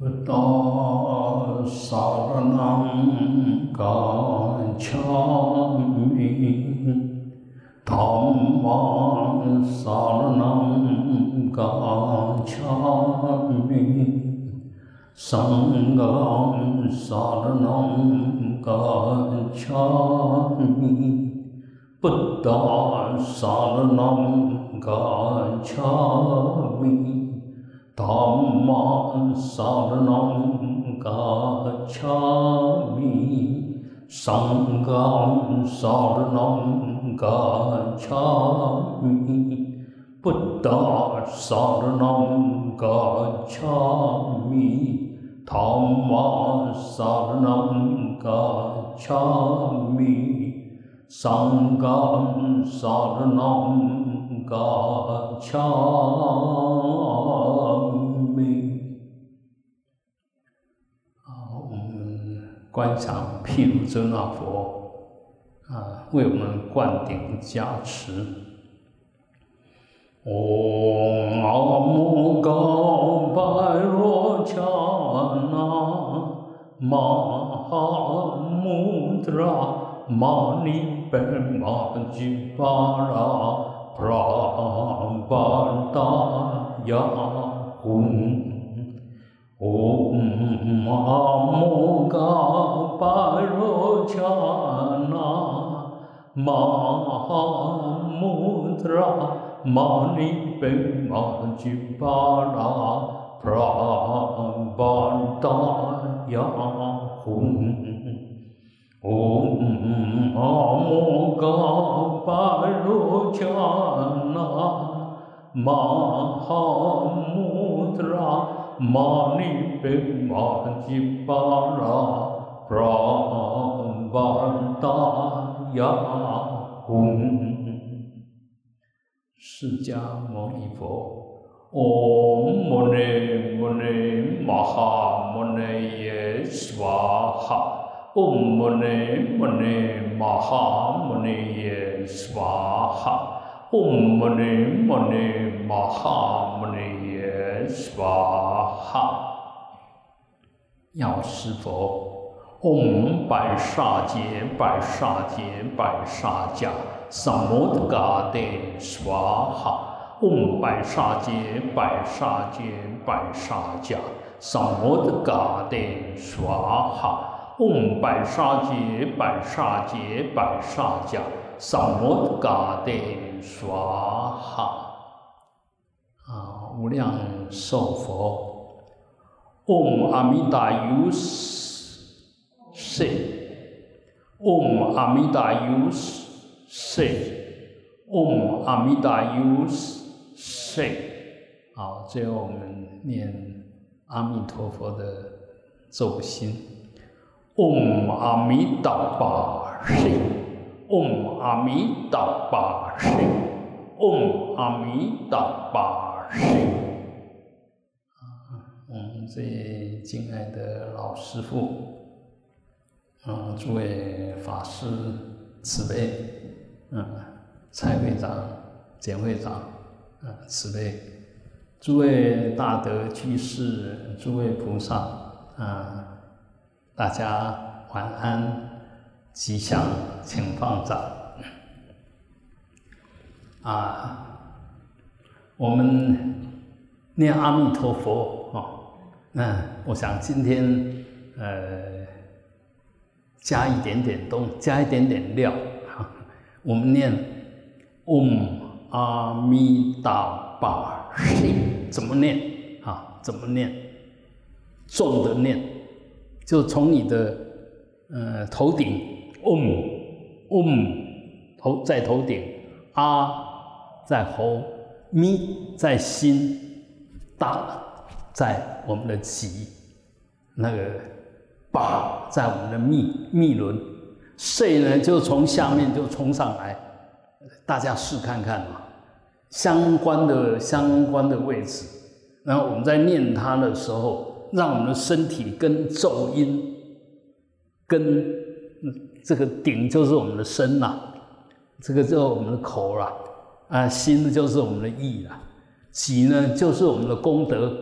سال نم گا چی تھان سال نم گای سنگ سال نم گہ سال نم گ तां शरण गच्छामि। सङ्गां शरणं गच्छामि। बुद्धा शरणं गच्छामि। धम्मा शरणं गच्छामि। सङ्गं शरणं गच्छामि। 观想毗卢遮那佛啊，为我们灌顶加持。嗡阿姆高般若伽那玛哈穆达玛尼贝玛吉巴拉布拉巴达雅吽。Om mm, Mamoga mm, Parochana Mahamudra Manipimajipara Prabhadaya Hum mm, Om Mamoga Parochana Mahamudra Morning big morning bara from Banta Ya Hun Sija Monipo Om Mone Mone Maha Mone Ye Swaha Om Mone Mone Maha Mone Ye Swaha Om Mone Mone Maha Mone Ye Swaha。哈，药师佛，嗡白沙杰白沙杰白沙迦，萨摩德嘎德娑哈，嗡白沙杰白沙杰白沙迦，萨摩德嘎德娑哈，嗡白沙杰白沙杰白沙迦，萨摩德嘎德娑哈。无量寿佛。嗡阿弥达尤舍，嗡阿弥达尤舍，嗡阿弥达尤舍。好，最后我们念阿弥陀佛的咒心：嗡阿弥达巴舍，嗡阿弥达巴舍，嗡阿弥达巴舍。我们，最敬爱的老师傅，嗯，诸位法师慈悲，嗯，蔡会长、简会长，嗯，慈悲，诸位大德居士，诸位菩萨，啊，大家晚安，吉祥，请放掌。啊，我们念阿弥陀佛啊。那我想今天，呃，加一点点东，加一点点料，哈，我们念嗡阿弥达巴西，怎么念？啊，怎么念？重的念，就从你的呃头顶，嗡嗡头在头顶，阿在喉，咪在心，大。在我们的脐，那个把在我们的密密轮，碎呢就从下面就冲上来，大家试看看嘛，相关的相关的位置，然后我们在念它的时候，让我们的身体跟咒音，跟这个顶就是我们的身呐，这个就是我们的口啦，啊心就是我们的意啦，己呢就是我们的功德。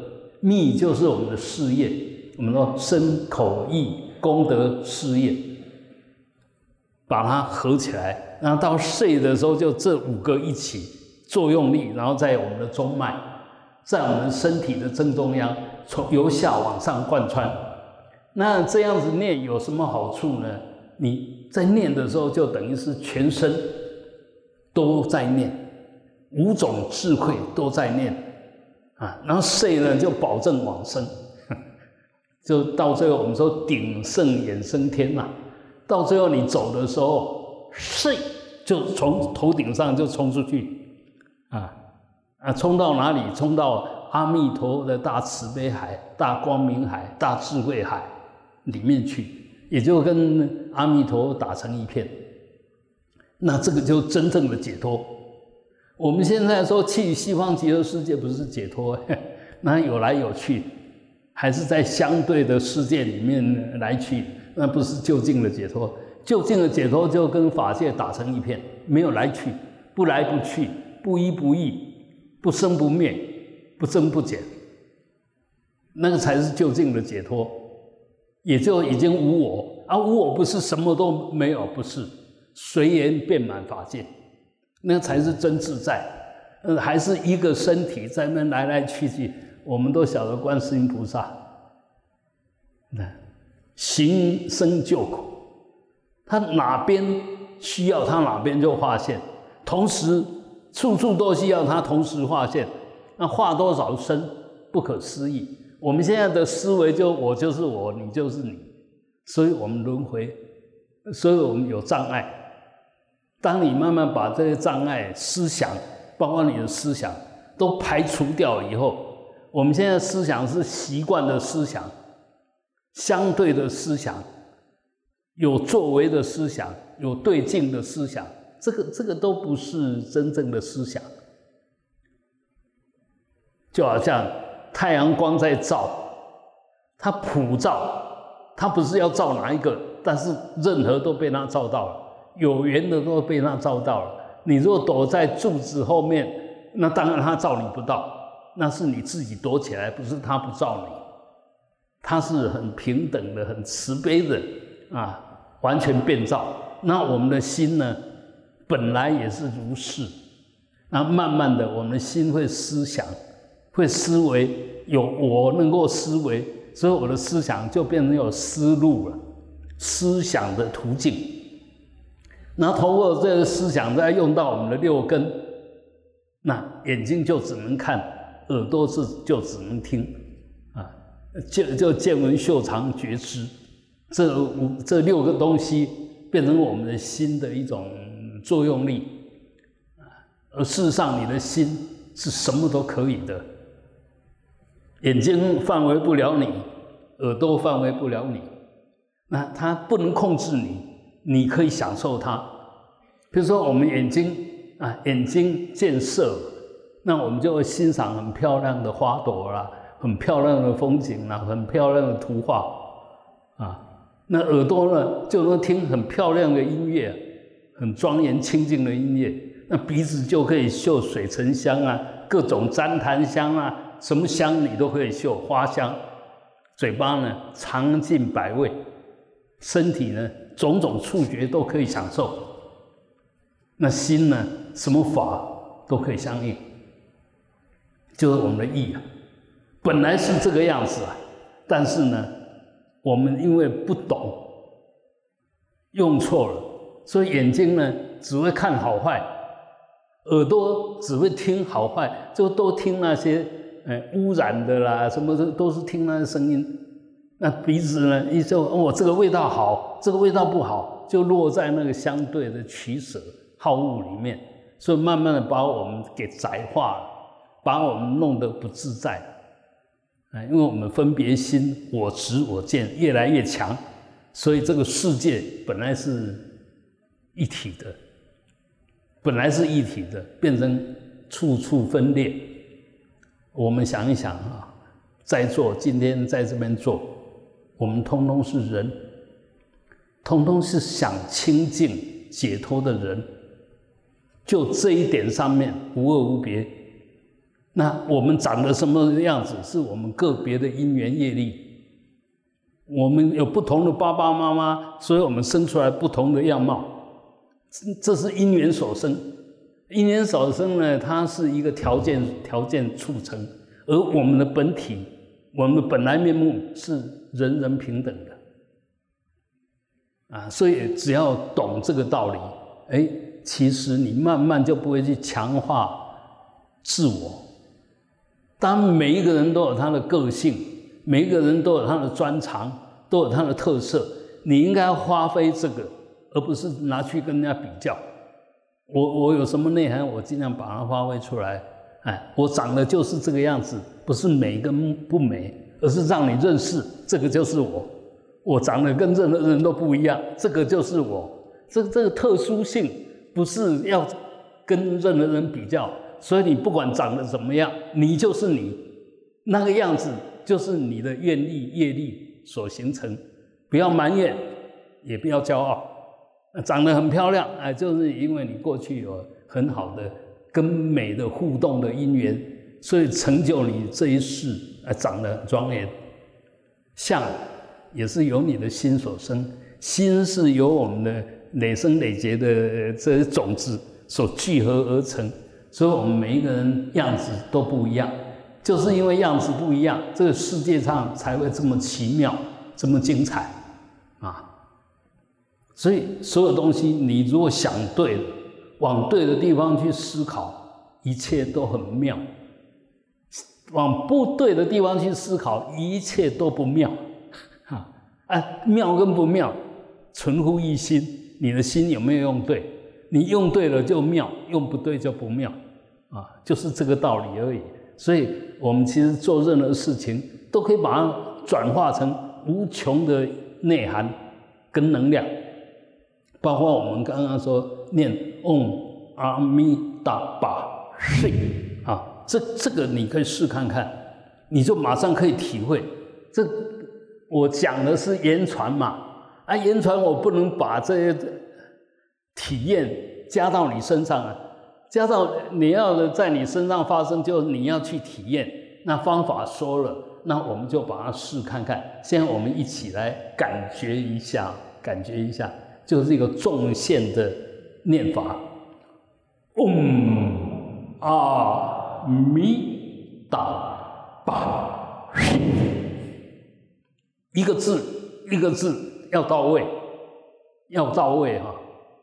密就是我们的事业，我们说身口意功德事业，把它合起来，然后到睡的时候就这五个一起作用力，然后在我们的中脉，在我们身体的正中央，从由下往上贯穿。那这样子念有什么好处呢？你在念的时候，就等于是全身都在念，五种智慧都在念啊。然后睡呢，就保证往生，就到最后我们说鼎盛衍生天呐。到最后你走的时候，睡就从头顶上就冲出去啊啊，冲到哪里？冲到阿弥陀的大慈悲海、大光明海、大智慧海里面去。也就跟阿弥陀打成一片，那这个就真正的解脱。我们现在说去西方极乐世界不是解脱，那有来有去，还是在相对的世界里面来去，那不是就近的解脱。就近的解脱就跟法界打成一片，没有来去，不来不去，不依不异，不生不灭，不增不减，那个才是就近的解脱。也就已经无我，而无我不是什么都没有，不是随缘遍满法界，那才是真自在。呃，还是一个身体在那来来去去。我们都晓得观世音菩萨，那行生救苦，他哪边需要他哪边就化现，同时处处都需要他同时化现，那化多少身不可思议。我们现在的思维就我就是我，你就是你，所以我们轮回，所以我们有障碍。当你慢慢把这些障碍思想，包括你的思想都排除掉以后，我们现在思想是习惯的思想，相对的思想，有作为的思想，有对境的思想，这个这个都不是真正的思想，就好像。太阳光在照，它普照，它不是要照哪一个，但是任何都被它照到了，有缘的都被他照到了。你若躲在柱子后面，那当然他照你不到，那是你自己躲起来，不是他不照你。他是很平等的、很慈悲的啊，完全变照。那我们的心呢，本来也是如是，那慢慢的，我们的心会思想。会思维有我能够思维，所以我的思想就变成有思路了，思想的途径。然后通过这个思想再用到我们的六根，那眼睛就只能看，耳朵是就只能听，啊，就就见闻嗅尝觉知，这五这六个东西变成我们的心的一种作用力，啊，而事实上你的心是什么都可以的。眼睛范围不了你，耳朵范围不了你，那它不能控制你，你可以享受它。比如说我们眼睛啊，眼睛见色，那我们就会欣赏很漂亮的花朵啦，很漂亮的风景啦，很漂亮的图画啊。那耳朵呢，就能听很漂亮的音乐，很庄严清净的音乐。那鼻子就可以嗅水沉香啊，各种旃檀香啊。什么香你都可以嗅，花香；嘴巴呢尝尽百味，身体呢种种触觉都可以享受。那心呢，什么法都可以相应，就是我们的意啊。本来是这个样子啊，但是呢，我们因为不懂，用错了，所以眼睛呢只会看好坏，耳朵只会听好坏，就都听那些。哎，污染的啦，什么的都是听那个声音。那鼻子呢？一说哦，这个味道好，这个味道不好，就落在那个相对的取舍好恶里面，所以慢慢的把我们给窄化了，把我们弄得不自在。哎，因为我们分别心、我执、我见越来越强，所以这个世界本来是一体的，本来是一体的，变成处处分裂。我们想一想啊，在座今天在这边坐，我们通通是人，通通是想清净解脱的人，就这一点上面无恶无别。那我们长得什么样子，是我们个别的因缘业力。我们有不同的爸爸妈妈，所以我们生出来不同的样貌。这是因缘所生，因缘所生呢，它是一个条件条件促成，而我们的本体，我们的本来面目是人人平等的。啊，所以只要懂这个道理，哎，其实你慢慢就不会去强化自我。当每一个人都有他的个性，每一个人都有他的专长，都有他的特色，你应该发挥这个，而不是拿去跟人家比较。我我有什么内涵，我尽量把它发挥出来。哎，我长得就是这个样子，不是美跟不美，而是让你认识这个就是我。我长得跟任何人都不一样，这个就是我。这这个特殊性不是要跟任何人比较，所以你不管长得怎么样，你就是你，那个样子就是你的愿力业力所形成。不要埋怨，也不要骄傲。长得很漂亮，哎，就是因为你过去有很好的跟美的互动的因缘，所以成就你这一世，哎，长得很庄严，像。也是由你的心所生，心是由我们的累生累劫的这些种子所聚合而成，所以我们每一个人样子都不一样，就是因为样子不一样，这个世界上才会这么奇妙，这么精彩啊！所以所有东西，你如果想对了，往对的地方去思考，一切都很妙；往不对的地方去思考，一切都不妙。哎，妙跟不妙，存乎一心。你的心有没有用对？你用对了就妙，用不对就不妙，啊，就是这个道理而已。所以，我们其实做任何事情，都可以把它转化成无穷的内涵跟能量。包括我们刚刚说念嗡阿弥达巴释啊，这这个你可以试看看，你就马上可以体会这。我讲的是言传嘛，啊，言传我不能把这些体验加到你身上啊，加到你要的在你身上发生，就你要去体验。那方法说了，那我们就把它试看看。现在我们一起来感觉一下，感觉一下，就是一个重线的念法，嗡啊弥达巴。一个字一个字要到位，要到位哈，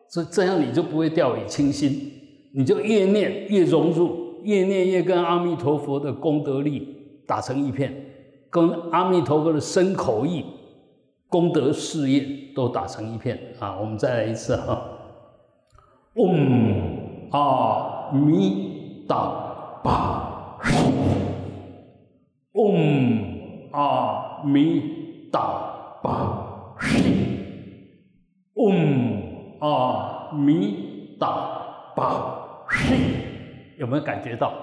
这这样你就不会掉以轻心，你就越念越融入，越念越跟阿弥陀佛的功德力打成一片，跟阿弥陀佛的身口意功德事业都打成一片啊！我们再来一次哈，嗡阿弥达巴，嗡阿弥。大巴释，嗡阿弥达巴释，有没有感觉到？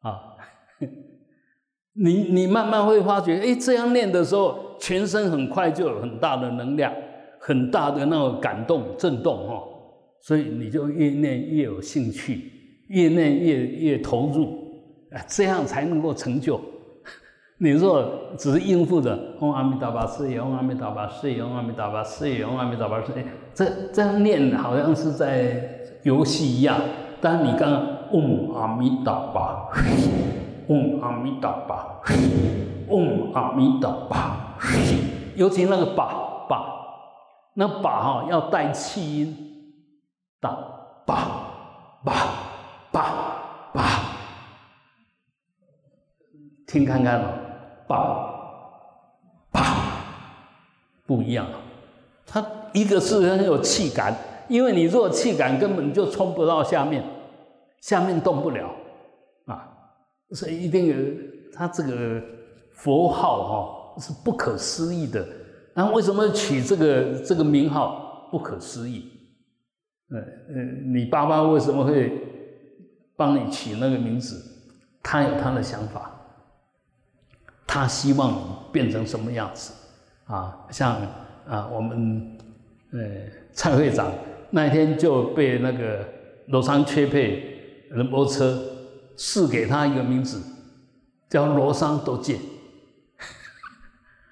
啊，你你慢慢会发觉，哎，这样念的时候，全身很快就有很大的能量，很大的那种感动震动哈，所以你就越念越有兴趣，越念越越投入，啊，这样才能够成就。你若只是应付着“嗡阿弥陀佛，是也，嗡阿弥陀佛，是也，嗡阿弥陀佛，是也，嗡阿弥陀佛，是也”，这这样念好像是在游戏一样。但你刚刚“嗡阿弥陀佛，嗡阿弥陀佛，嗡阿弥陀佛”，尤其那个“把把”，那“把”哈要带气音，打“把把把”，听看看哦。把，啪，不一样。它一个是很有气感，因为你弱气感根本就冲不到下面，下面动不了啊。所以一定有它这个佛号哈是不可思议的。那为什么取这个这个名号不可思议？呃呃，你爸爸为什么会帮你取那个名字？他有他的想法。他希望变成什么样子啊？像啊，我们呃蔡会长那一天就被那个罗桑缺配仁波车赐给他一个名字，叫罗桑多介。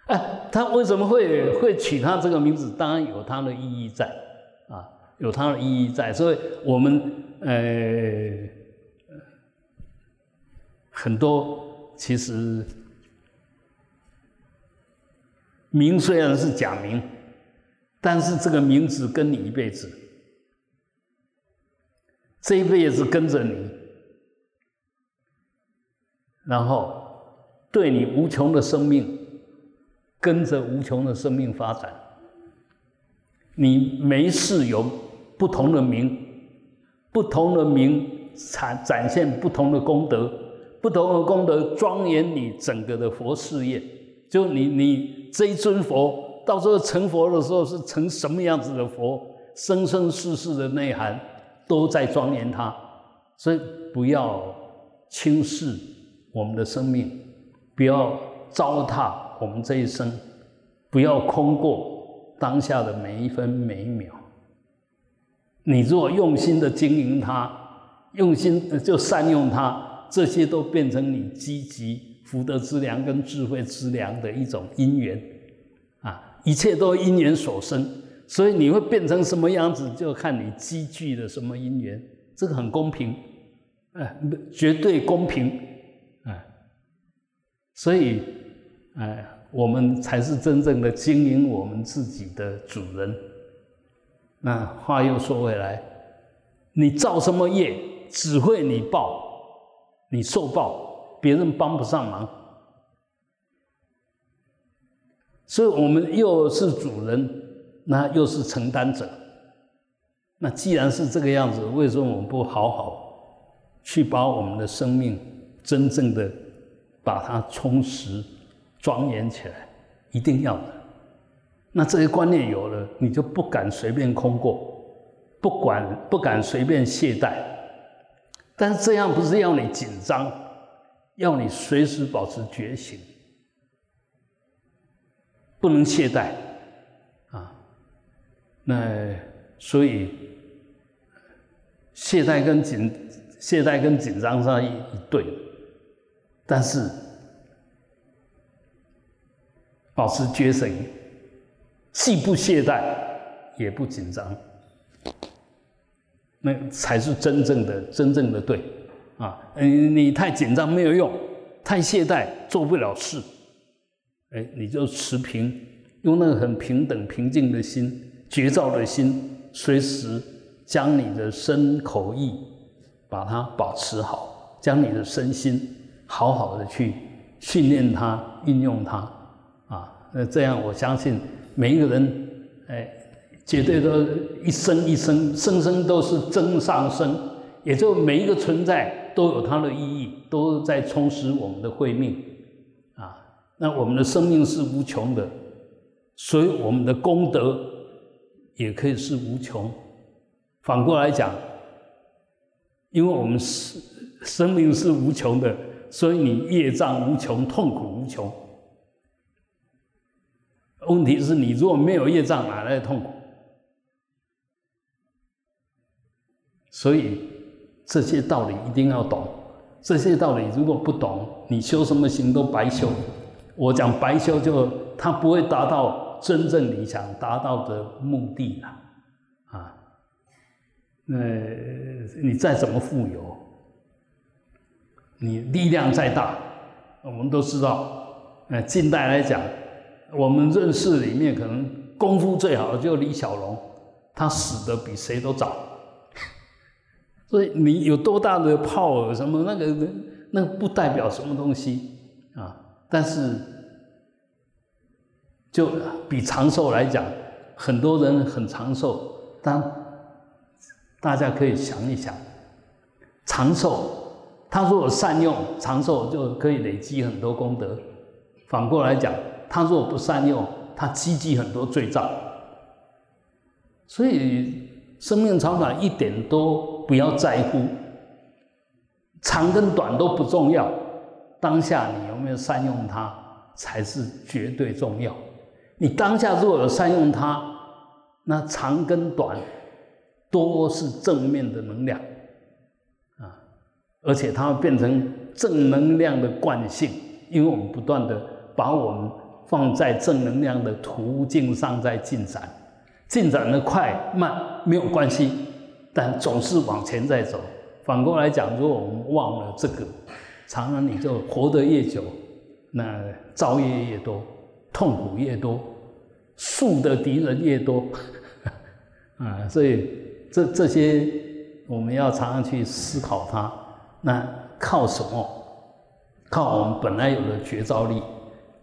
哎，他为什么会会取他这个名字？当然有他的意义在，啊，有他的意义在。所以我们呃很多其实名虽然是假名，但是这个名字跟你一辈子，这一辈子跟着你，然后对你无穷的生命。跟着无穷的生命发展，你没事有不同的名，不同的名展展现不同的功德，不同的功德庄严你整个的佛事业。就你你这一尊佛，到时候成佛的时候是成什么样子的佛，生生世世的内涵都在庄严它。所以不要轻视我们的生命，不要糟蹋。我们这一生，不要空过当下的每一分每一秒。你若用心的经营它，用心就善用它，这些都变成你积极福德之粮跟智慧之粮的一种因缘啊！一切都因缘所生，所以你会变成什么样子，就看你积聚的什么因缘。这个很公平，哎，绝对公平，哎，所以。哎，我们才是真正的经营我们自己的主人。那话又说回来，你造什么业，只会你报，你受报，别人帮不上忙。所以，我们又是主人，那又是承担者。那既然是这个样子，为什么我们不好好去把我们的生命真正的把它充实？庄严起来，一定要的。那这些观念有了，你就不敢随便空过，不管不敢随便懈怠。但是这样不是要你紧张，要你随时保持觉醒，不能懈怠啊。那所以懈怠跟紧懈怠跟紧张是一一对，但是。保持觉醒，既不懈怠，也不紧张，那才是真正的、真正的对啊！嗯，你太紧张没有用，太懈怠做不了事。哎，你就持平，用那个很平等、平静的心、觉照的心，随时将你的身口意把它保持好，将你的身心好好的去训练它、运用它。啊那这样，我相信每一个人，哎，绝对都一生一生，生生都是增上升，也就每一个存在都有它的意义，都在充实我们的慧命啊。那我们的生命是无穷的，所以我们的功德也可以是无穷。反过来讲，因为我们是生命是无穷的，所以你业障无穷，痛苦无穷。问题是你如果没有业障，哪来的痛苦？所以这些道理一定要懂。这些道理如果不懂，你修什么行都白修。我讲白修，就他不会达到真正你想达到的目的了。啊，那你再怎么富有，你力量再大，我们都知道，呃，近代来讲。我们认识里面可能功夫最好的就李小龙，他死的比谁都早。所以你有多大的炮耳什么那个那不代表什么东西啊。但是就比长寿来讲，很多人很长寿。但大家可以想一想，长寿，他如果善用长寿，就可以累积很多功德。反过来讲。他如果不善用，他积积很多罪障，所以生命长短一点都不要在乎，长跟短都不重要，当下你有没有善用它才是绝对重要。你当下如果有善用它，那长跟短都是正面的能量啊。而且它会变成正能量的惯性，因为我们不断的把我们放在正能量的途径上在进展，进展的快慢没有关系，但总是往前在走。反过来讲，如果我们忘了这个，常常你就活得越久，那造业越多，痛苦越多，树的敌人越多，啊，所以这这些我们要常常去思考它。那靠什么？靠我们本来有的觉照力，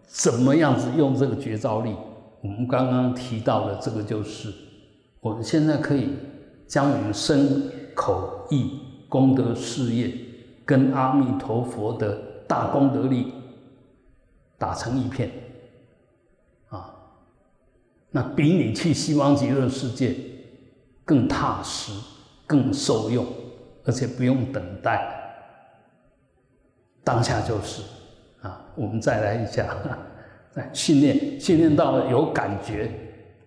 怎么样子用这个觉照力？我们刚刚提到的这个就是，我们现在可以将我们身口意。功德事业跟阿弥陀佛的大功德力打成一片，啊，那比你去西方极乐世界更踏实、更受用，而且不用等待，当下就是啊。我们再来一下，来训练，训练到了有感觉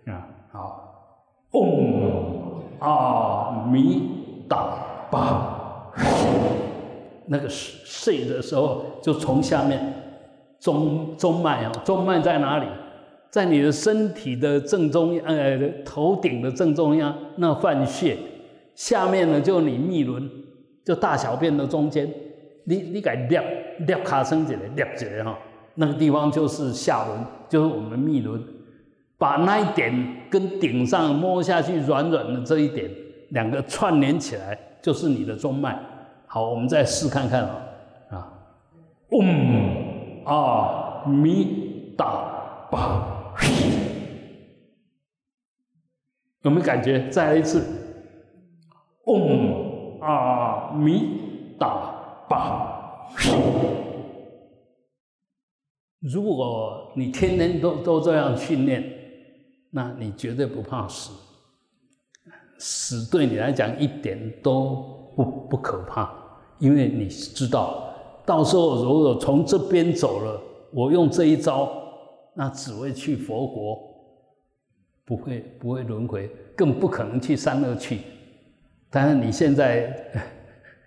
啊。好，嗡阿弥达巴。那个睡的时候，就从下面中中脉啊，中脉在哪里？在你的身体的正中央，呃，头顶的正中央，那泛穴。下面呢，就你密轮，就大小便的中间。你你给捏捏卡声起来，捏起来哈，那个地方就是下轮，就是我们的密轮。把那一点跟顶上摸下去软软的这一点，两个串联起来。就是你的中脉，好，我们再试看看啊，啊，嗡阿弥达巴，有没有感觉？再来一次，嗡阿弥达巴。如果你天天都都这样训练，那你绝对不怕死。死对你来讲一点都不不可怕，因为你知道，到时候如果从这边走了，我用这一招，那只会去佛国，不会不会轮回，更不可能去三恶趣。但是你现在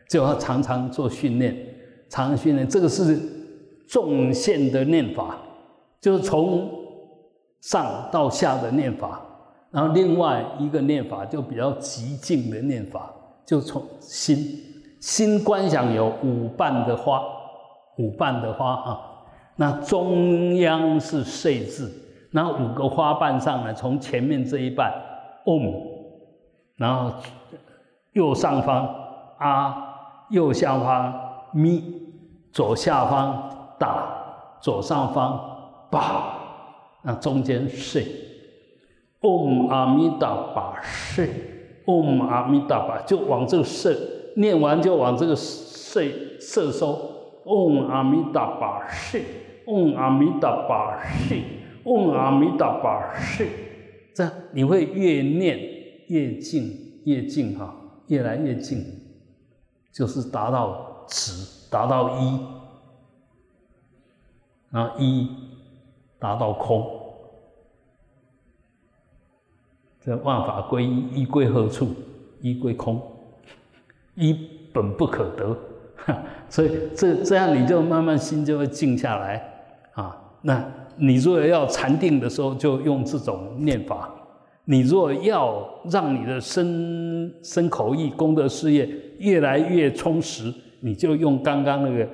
就要常常做训练，常常训练，这个是纵线的念法，就是从上到下的念法。然后另外一个念法就比较极静的念法，就从心心观想有五瓣的花，五瓣的花啊，那中央是岁字，那五个花瓣上呢，从前面这一半嗡，然后右上方啊，右下方咪，左下方打，左上方巴，那中间岁。嗡阿弥达巴舍，嗡阿弥达巴，就往这个舍念完，就往这个舍舍收。嗡阿弥达巴舍，嗡阿弥达巴舍，嗡阿弥达巴舍。这样你会越念越静，越静哈，越来越静，就是达到止，达到一，然后一达到空。这万法归一，一归何处？一归空，一本不可得。所以这这样你就慢慢心就会静下来啊。那你如果要禅定的时候，就用这种念法；你若要让你的身身口意功德事业越来越充实，你就用刚刚那个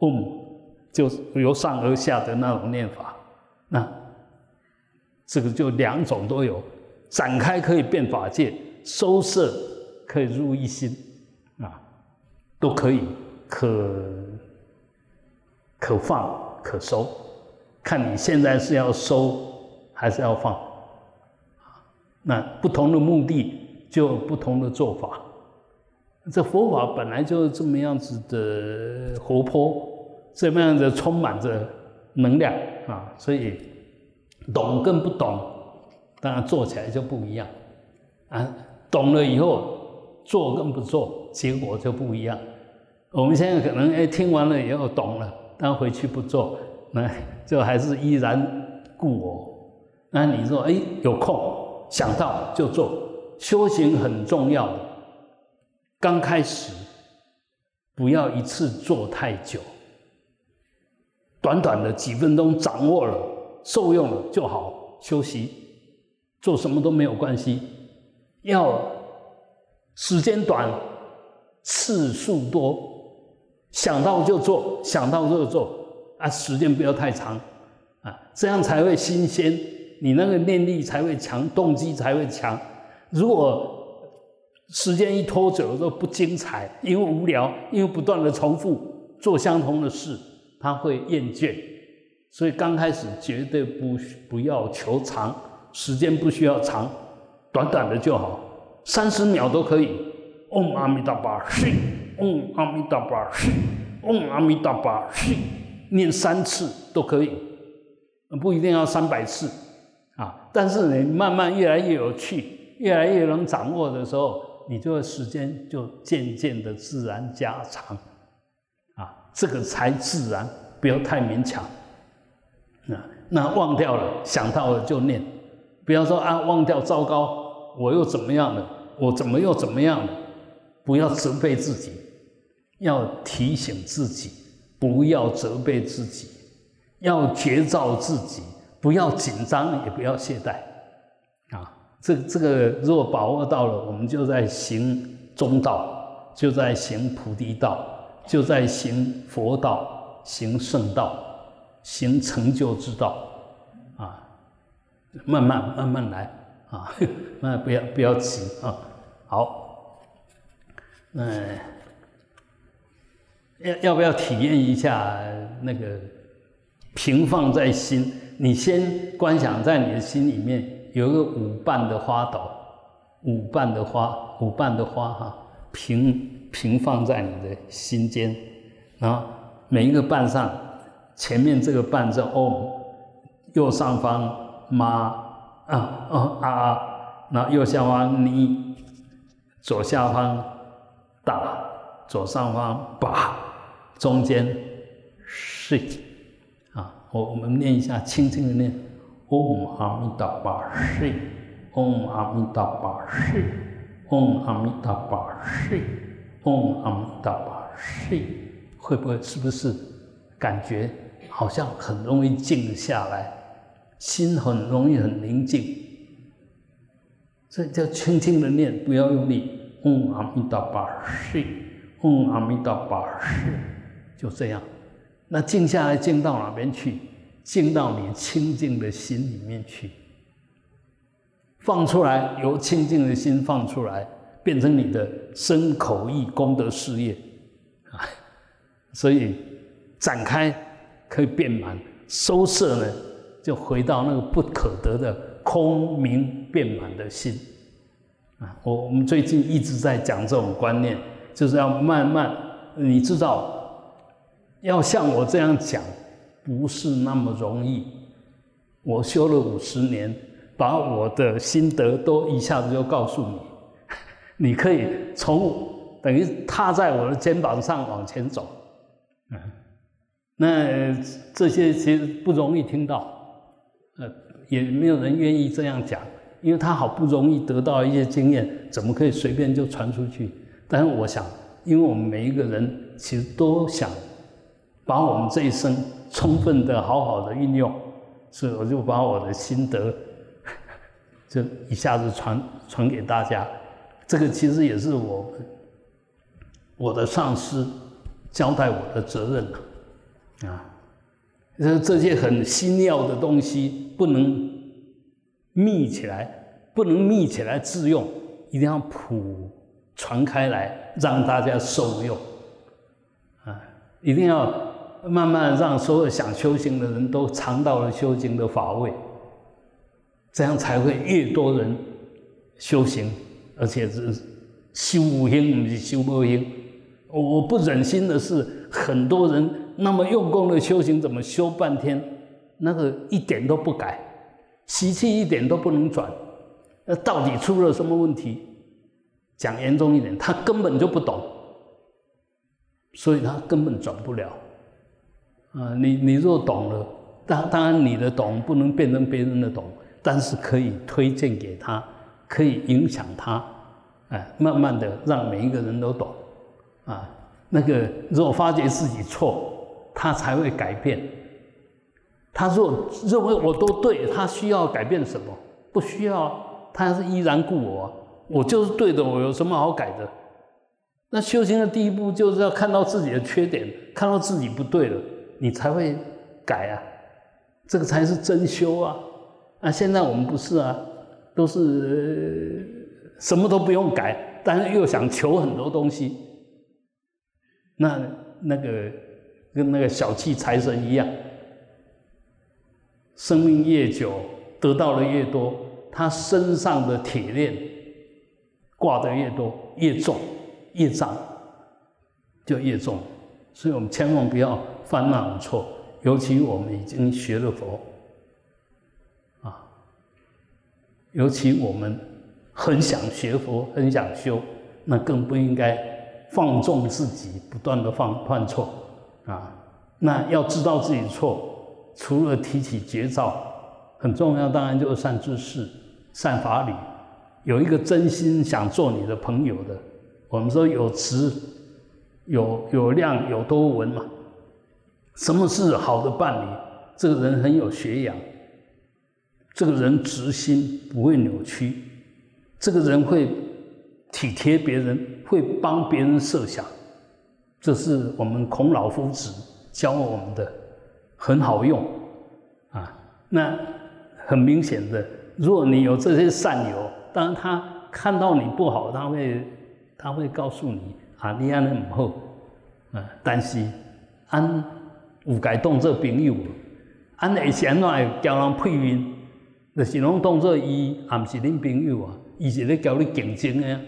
嗡，就由上而下的那种念法。这个就两种都有。展开可以变法界，收摄可以入一心，啊，都可以，可可放可收，看你现在是要收还是要放，那不同的目的就有不同的做法。这佛法本来就是这么样子的活泼，这么样子充满着能量啊，所以懂跟不懂。当然做起来就不一样，啊，懂了以后做跟不做结果就不一样。我们现在可能哎听完了以后懂了，但回去不做，那 就还是依然故我。那你说哎有空想到就做，修行很重要的。刚开始不要一次做太久，短短的几分钟掌握了、受用了就好，休息，做什么都没有关系。要时间短，次数多，想到就做，想到就做啊，时间不要太长啊，这样才会新鲜，你那个念力才会强，动机才会强。如果时间一拖久了，都不精彩，因为无聊，因为不断的重复做相同的事，他会厌倦。所以刚开始绝对不不要求长，时间不需要长，短短的就好，三十秒都可以。嗡阿弥陀佛，是，嗡阿弥陀佛，是，嗡阿弥陀佛，是，念三次都可以，不一定要三百次啊。但是你慢慢越来越有趣，越来越能掌握的时候。你这个时间就渐渐的自然加长，啊，这个才自然，不要太勉强。啊，那忘掉了，想到了就念，不要说啊忘掉，糟糕，我又怎么样了？我怎么又怎么样了？不要责备自己，要提醒自己，不要责备自己，要觉照自己，不要紧张，也不要懈怠。啊这这个如果把握到了，我们就在行中道，就在行菩提道，就在行佛道，行圣道，行成就之道，啊，慢慢慢慢来啊，那不要不要急啊。好，那要要不要体验一下那个平放在心？你先观想在你的心里面。有一个五瓣的花朵，五瓣的花，五瓣的花哈，平平放在你的心间，然后每一个瓣上，前面这个伴奏 Om，右上方妈啊哦啊，然后右下方你，左下方大，左上方把，中间是。啊，我我们念一下，轻轻的念。嗡阿弥陀佛，是，嗡阿弥陀佛，是，嗡阿弥陀佛，是，嗡阿弥陀佛，是，会不会是不是感觉好像很容易静下来，心很容易很宁静？所以叫轻轻的念，不要用力。嗡阿弥陀佛，是，嗡阿弥陀佛，是，就这样。那静下来，静到哪边去？静到你清净的心里面去，放出来，由清净的心放出来，变成你的身口意功德事业啊！所以展开可以变满，收摄呢就回到那个不可得的空明变满的心啊！我我们最近一直在讲这种观念，就是要慢慢，你知道，要像我这样讲。不是那么容易。我修了五十年，把我的心得都一下子就告诉你，你可以从等于踏在我的肩膀上往前走。嗯，那这些其实不容易听到，呃，也没有人愿意这样讲，因为他好不容易得到一些经验，怎么可以随便就传出去？但是我想，因为我们每一个人其实都想把我们这一生。充分的、好好的运用，所以我就把我的心得，就一下子传传给大家。这个其实也是我我的上司交代我的责任啊。这这些很新妙的东西不能密起来，不能密起来自用，一定要普传开来，让大家受用啊，一定要。慢慢让所有想修行的人都尝到了修行的法味，这样才会越多人修行，而且是修五行，不是修五行。我我不忍心的是，很多人那么用功的修行，怎么修半天，那个一点都不改，习气一点都不能转，那到底出了什么问题？讲严重一点，他根本就不懂，所以他根本转不了。啊，你你若懂了，当当然你的懂不能变成别人的懂，但是可以推荐给他，可以影响他，哎，慢慢的让每一个人都懂，啊，那个若发觉自己错，他才会改变。他若认为我都对，他需要改变什么？不需要，他是依然故我，我就是对的，我有什么好改的？那修行的第一步就是要看到自己的缺点，看到自己不对了，你才会改啊，这个才是真修啊！啊，现在我们不是啊，都是什么都不用改，但是又想求很多东西，那那个跟那个小气财神一样，生命越久，得到的越多，他身上的铁链挂的越多，越重。业障就越重，所以我们千万不要犯那种错。尤其我们已经学了佛，啊，尤其我们很想学佛、很想修，那更不应该放纵自己，不断的犯犯错啊。那要知道自己错，除了提起绝招，很重要，当然就是善知识、善法理，有一个真心想做你的朋友的。我们说有慈、有有量、有多闻嘛？什么是好的伴侣？这个人很有学养，这个人直心不会扭曲，这个人会体贴别人，会帮别人设想，这是我们孔老夫子教我们的，很好用啊。那很明显的，如果你有这些善友，当然他看到你不好，他会。他会告诉你啊，你安尼唔好，啊，但是安有该当做朋友，安会先来交人配面，就是拢当做伊，也毋是恁朋友啊，伊是咧交你竞争的，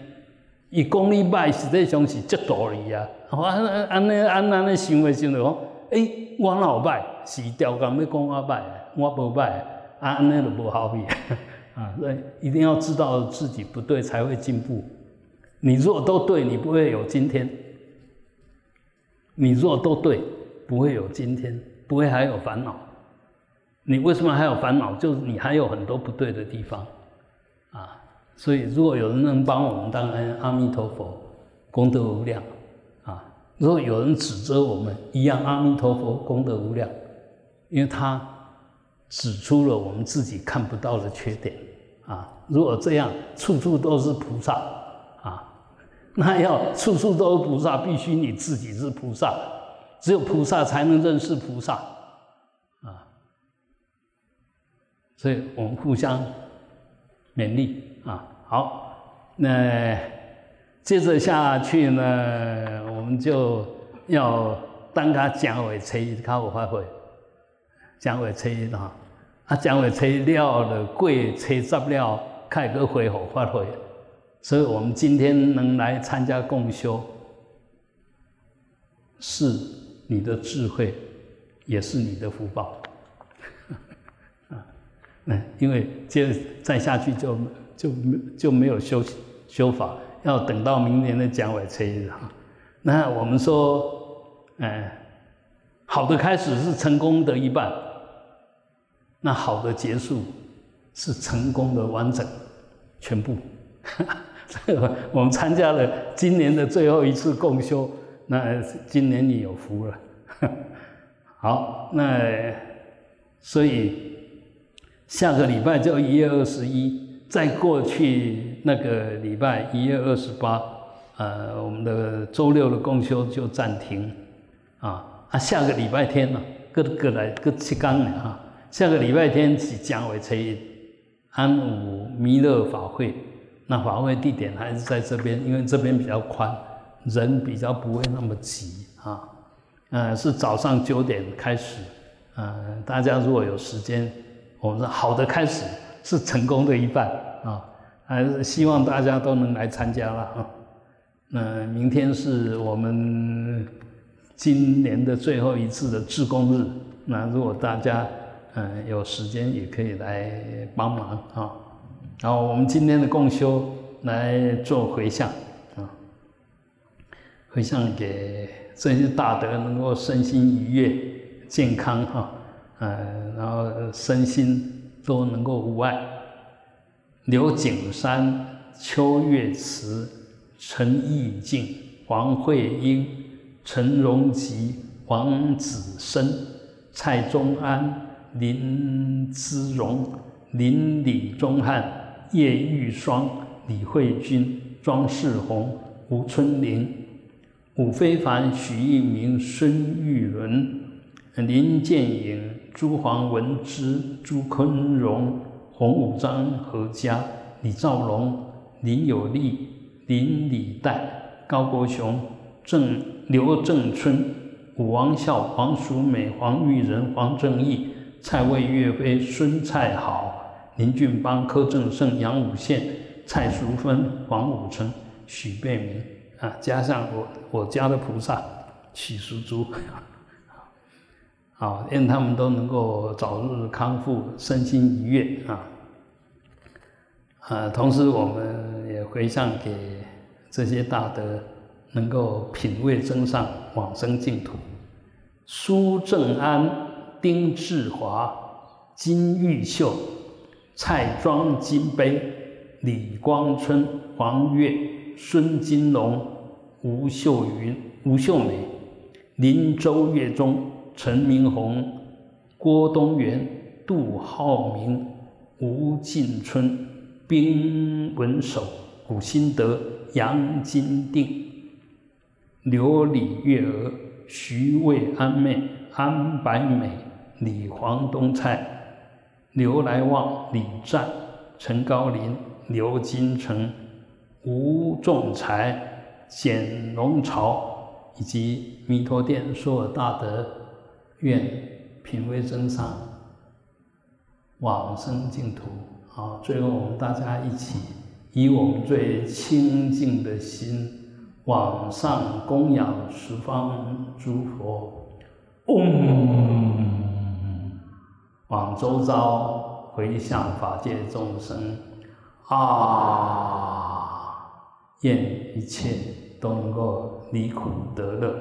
伊讲你歹，实际上是嫉妒你啊。我安安尼安安尼想的想着讲，诶，我老歹是调工要讲我歹，我无歹，安尼就无好比啊，所以一定要知道自己不对，才会进步。你若都对，你不会有今天；你若都对，不会有今天，不会还有烦恼。你为什么还有烦恼？就是你还有很多不对的地方！所以，如果有人能帮我们，当然阿弥陀佛，功德无量啊！如果有人指责我们，一样阿弥陀佛，功德无量，因为他指出了我们自己看不到的缺点啊！如果这样，处处都是菩萨啊。那要处处都是菩萨，必须你自己是菩萨，只有菩萨才能认识菩萨啊！所以我们互相勉励啊。好，那接着下去呢，我们就要当他讲完初一，开有发挥，讲完初一哈，啊，讲完初一了了，过初十了，开个会后发挥。所以我们今天能来参加共修，是你的智慧，也是你的福报，啊，那因为接再下去就就没就没有修修法，要等到明年的讲尾车日哈。那我们说，哎，好的开始是成功的一半，那好的结束是成功的完整全部。这个我们参加了今年的最后一次共修，那今年你有福了。好，那所以下个礼拜就一月二十一，在过去那个礼拜一月二十八，呃，我们的周六的共修就暂停。啊啊，下个礼拜天呢，各各来各七纲了啊。下个礼拜天是将为初，安武弥勒法会。那法会地点还是在这边，因为这边比较宽，人比较不会那么挤啊。嗯，是早上九点开始，嗯，大家如果有时间，我们说好的开始是成功的一半啊，还是希望大家都能来参加了啊。那明天是我们今年的最后一次的志工日，那如果大家嗯有时间也可以来帮忙啊。然后我们今天的共修来做回向啊，回向给这些大德能够身心愉悦、健康哈，嗯，然后身心都能够无碍。刘景山、邱月慈、陈义静、黄慧英、陈荣吉、王子生、蔡宗安、林之荣、林李宗翰、叶玉霜、李慧君、庄世宏、吴春林、伍非凡、许一鸣、孙玉伦、林建颖、朱黄文之、朱坤荣、洪武章、何家、李兆龙、林有利、林礼代、高国雄、郑刘正春、武王孝、黄淑美、黄玉仁、黄正义、蔡卫岳飞、孙蔡好、林俊邦、柯正胜、杨武宪、蔡淑芬、黄武成、许贝明啊，加上我我家的菩萨许淑珠，啊，愿他们都能够早日康复，身心愉悦啊。啊，同时我们也回向给这些大德，能够品位增上，往生净土。苏正安、丁志华、金玉秀、蔡庄金杯、李光春、黄月、孙金龙、吴秀云、吴秀美、林周月中、陈明宏、郭东元、杜浩明、吴进春。丁文守、古新德、杨金定、刘李月娥、徐渭安妹、安白美、李黄东菜、刘来旺、李湛、陈高林、刘金成、吴仲才、简龙朝以及弥陀殿所有大德，愿品味增上，往生净土。好，最后我们大家一起以我们最清净的心往上供养十方诸佛，嗡，往周遭回向法界众生，啊，愿一切都能够离苦得乐，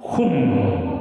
轰。